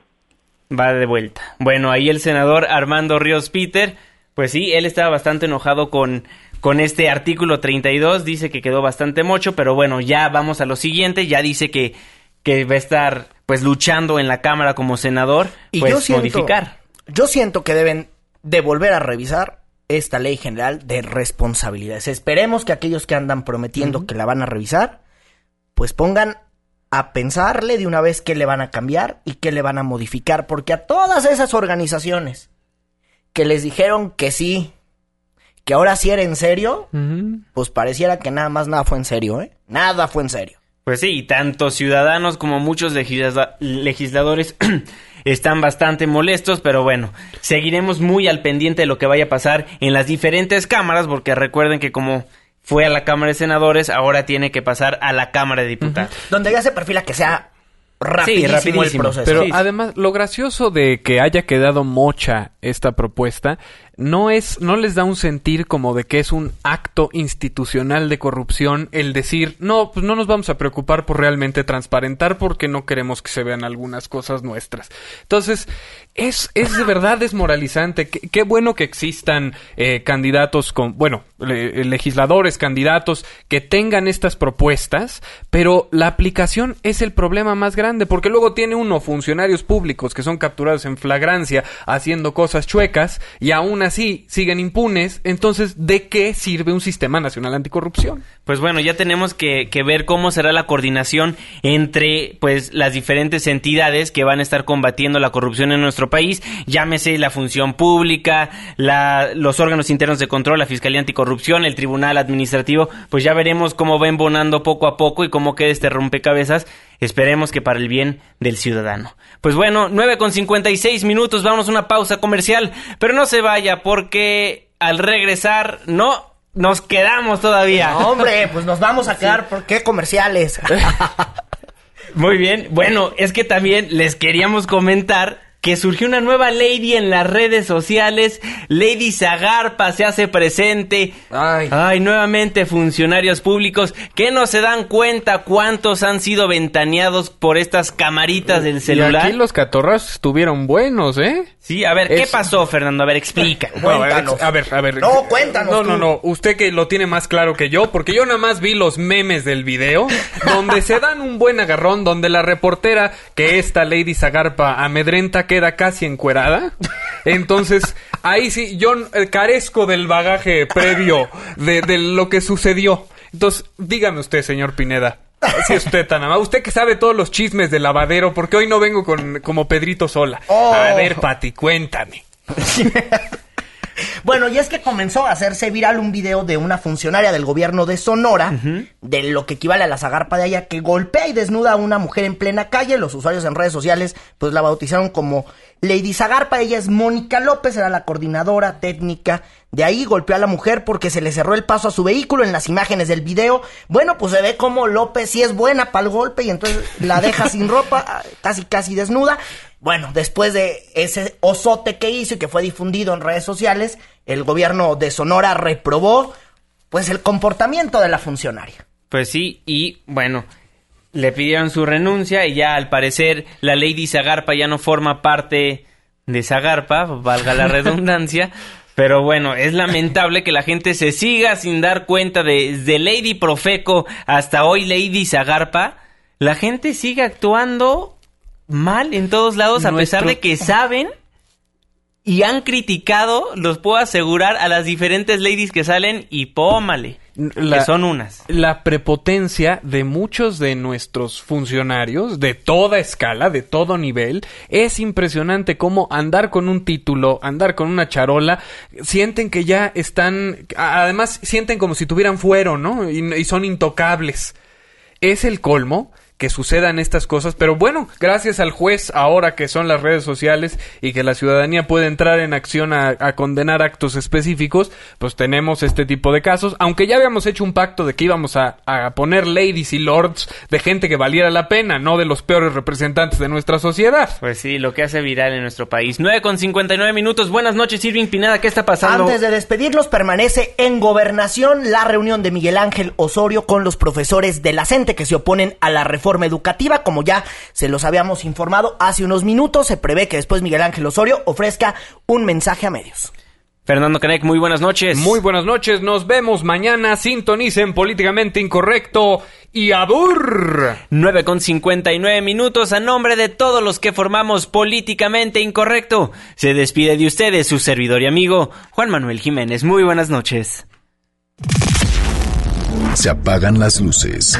Va de vuelta. Bueno, ahí el senador Armando Ríos Peter Pues sí, él estaba bastante enojado con, con este artículo 32, dice que quedó bastante mocho, pero bueno, ya vamos a lo siguiente, ya dice que, que va a estar pues luchando en la Cámara como senador, y pues yo siento, modificar. Yo siento que deben de volver a revisar esta ley general de responsabilidades. Esperemos que aquellos que andan prometiendo que la van a revisar, pues pongan a pensarle de una vez qué le van a cambiar y qué le van a modificar, porque a todas esas organizaciones que les dijeron que sí, que ahora sí era en serio, pues pareciera que nada más nada fue en serio, ¿eh? Nada fue en serio. Pues sí, tanto ciudadanos como muchos legisla- legisladores están bastante molestos, pero bueno, seguiremos muy al pendiente de lo que vaya a pasar en las diferentes cámaras, porque recuerden que como fue a la Cámara de Senadores, ahora tiene que pasar a la Cámara de Diputados. Donde ya se perfila que sea rapidísimo, el rapidísimo. proceso. Pero Sí. además, lo gracioso de que haya quedado mocha esta propuesta no es, no les da un sentir como de que es un acto institucional de corrupción el decir, no, pues no nos vamos a preocupar por realmente transparentar porque no queremos que se vean algunas cosas nuestras. Entonces, es, es de verdad desmoralizante. Qué, qué bueno que existan eh, candidatos con, bueno, le- legisladores, candidatos que tengan estas propuestas, pero la aplicación es el problema más grande, porque luego tiene uno funcionarios públicos que son capturados en flagrancia haciendo cosas chuecas y aún así siguen impunes. Entonces, ¿de qué sirve un sistema nacional anticorrupción? Pues bueno, ya tenemos que, ver cómo será la coordinación entre pues las diferentes entidades que van a estar combatiendo la corrupción en nuestro país, llámese la función pública, la, los órganos internos de control, la Fiscalía Anticorrupción, el Tribunal Administrativo, pues ya veremos cómo va embonando poco a poco y cómo queda este rompecabezas. Esperemos que para el bien del ciudadano. Pues bueno, 9 con 56 minutos, vamos a una pausa comercial, pero no se vaya porque al regresar, no, nos quedamos todavía. No, hombre, pues nos vamos a quedar, ¿por qué comerciales? Muy bien. Bueno, es que también les queríamos comentar que surgió una nueva lady en las redes sociales. Lady Zagarpa se hace presente. Ay. nuevamente funcionarios públicos que no se dan cuenta cuántos han sido ventaneados por estas camaritas del Y celular. aquí los catorras estuvieron buenos, ¿eh? Sí, a ver, ¿qué Es- pasó, Fernando? A ver, explica. Bueno, a ver, a ver, a ver. No, cuéntanos No, tú. no, no. Usted que lo tiene más claro que yo, porque yo nada más vi los memes del video, donde se dan un buen agarrón, donde la reportera, que esta Lady Zagarpa amedrenta, queda casi encuerada. Entonces, ahí sí, yo eh, carezco del bagaje previo de, de lo que sucedió. Entonces, dígame usted, señor Pineda. Si usted tan amable, usted que sabe todos los chismes del lavadero, porque hoy no vengo con como Pedrito sola. Oh. A ver, Pati, cuéntame. Bueno, y es que comenzó a hacerse viral un video de una funcionaria del gobierno de Sonora, de lo que equivale a la zagarpa de allá, que golpea y desnuda a una mujer en plena calle. Los usuarios en redes sociales, pues la bautizaron como Lady Zagarpa. Ella es Mónica López, era la coordinadora técnica. De ahí golpeó a la mujer porque se le cerró el paso a su vehículo en las imágenes del video. Bueno, pues se ve como López sí es buena para el golpe y entonces la deja sin ropa, casi casi desnuda. Bueno, después de ese osote que hizo y que fue difundido en redes sociales, el gobierno de Sonora reprobó pues el comportamiento de la funcionaria. Pues sí, y bueno, le pidieron su renuncia y ya al parecer la Lady Zagarpa ya no forma parte de Zagarpa, valga la redundancia. Pero bueno, es lamentable que la gente se siga sin dar cuenta de, desde Lady Profeco hasta hoy Lady Zagarpa. La gente sigue actuando mal en todos lados a pesar de que saben y han criticado, los puedo asegurar, a las diferentes ladies que salen y pómale. Que son unas. La prepotencia de muchos de nuestros funcionarios, de toda escala, de todo nivel, es impresionante cómo andar con un título, andar con una charola, sienten que ya están, además sienten como si tuvieran fuero, ¿no? Y, y son intocables. Es el colmo que sucedan estas cosas, pero bueno, gracias al juez ahora que son las redes sociales y que la ciudadanía puede entrar en acción a, a condenar actos específicos, pues tenemos este tipo de casos, aunque ya habíamos hecho un pacto de que íbamos a, a poner ladies y lords de gente que valiera la pena, no de los peores representantes de nuestra sociedad. Pues sí, lo que hace viral en nuestro país. 9 con 59 minutos. Buenas noches, Irving Pineda. ¿Qué está pasando? Antes de despedirnos, permanece en gobernación la reunión de Miguel Ángel Osorio con los profesores de la CENTE que se oponen a la reforma educativa. Como ya se los habíamos informado hace unos minutos, se prevé que después Miguel Ángel Osorio ofrezca un mensaje a medios. Fernando Canek, muy buenas noches. Muy buenas noches, nos vemos mañana. Sintonicen Políticamente Incorrecto y Abur. 9 con 59 minutos a nombre de todos los que formamos Políticamente Incorrecto. Se despide de ustedes su servidor y amigo Juan Manuel Jiménez. Muy buenas noches. Se apagan las luces.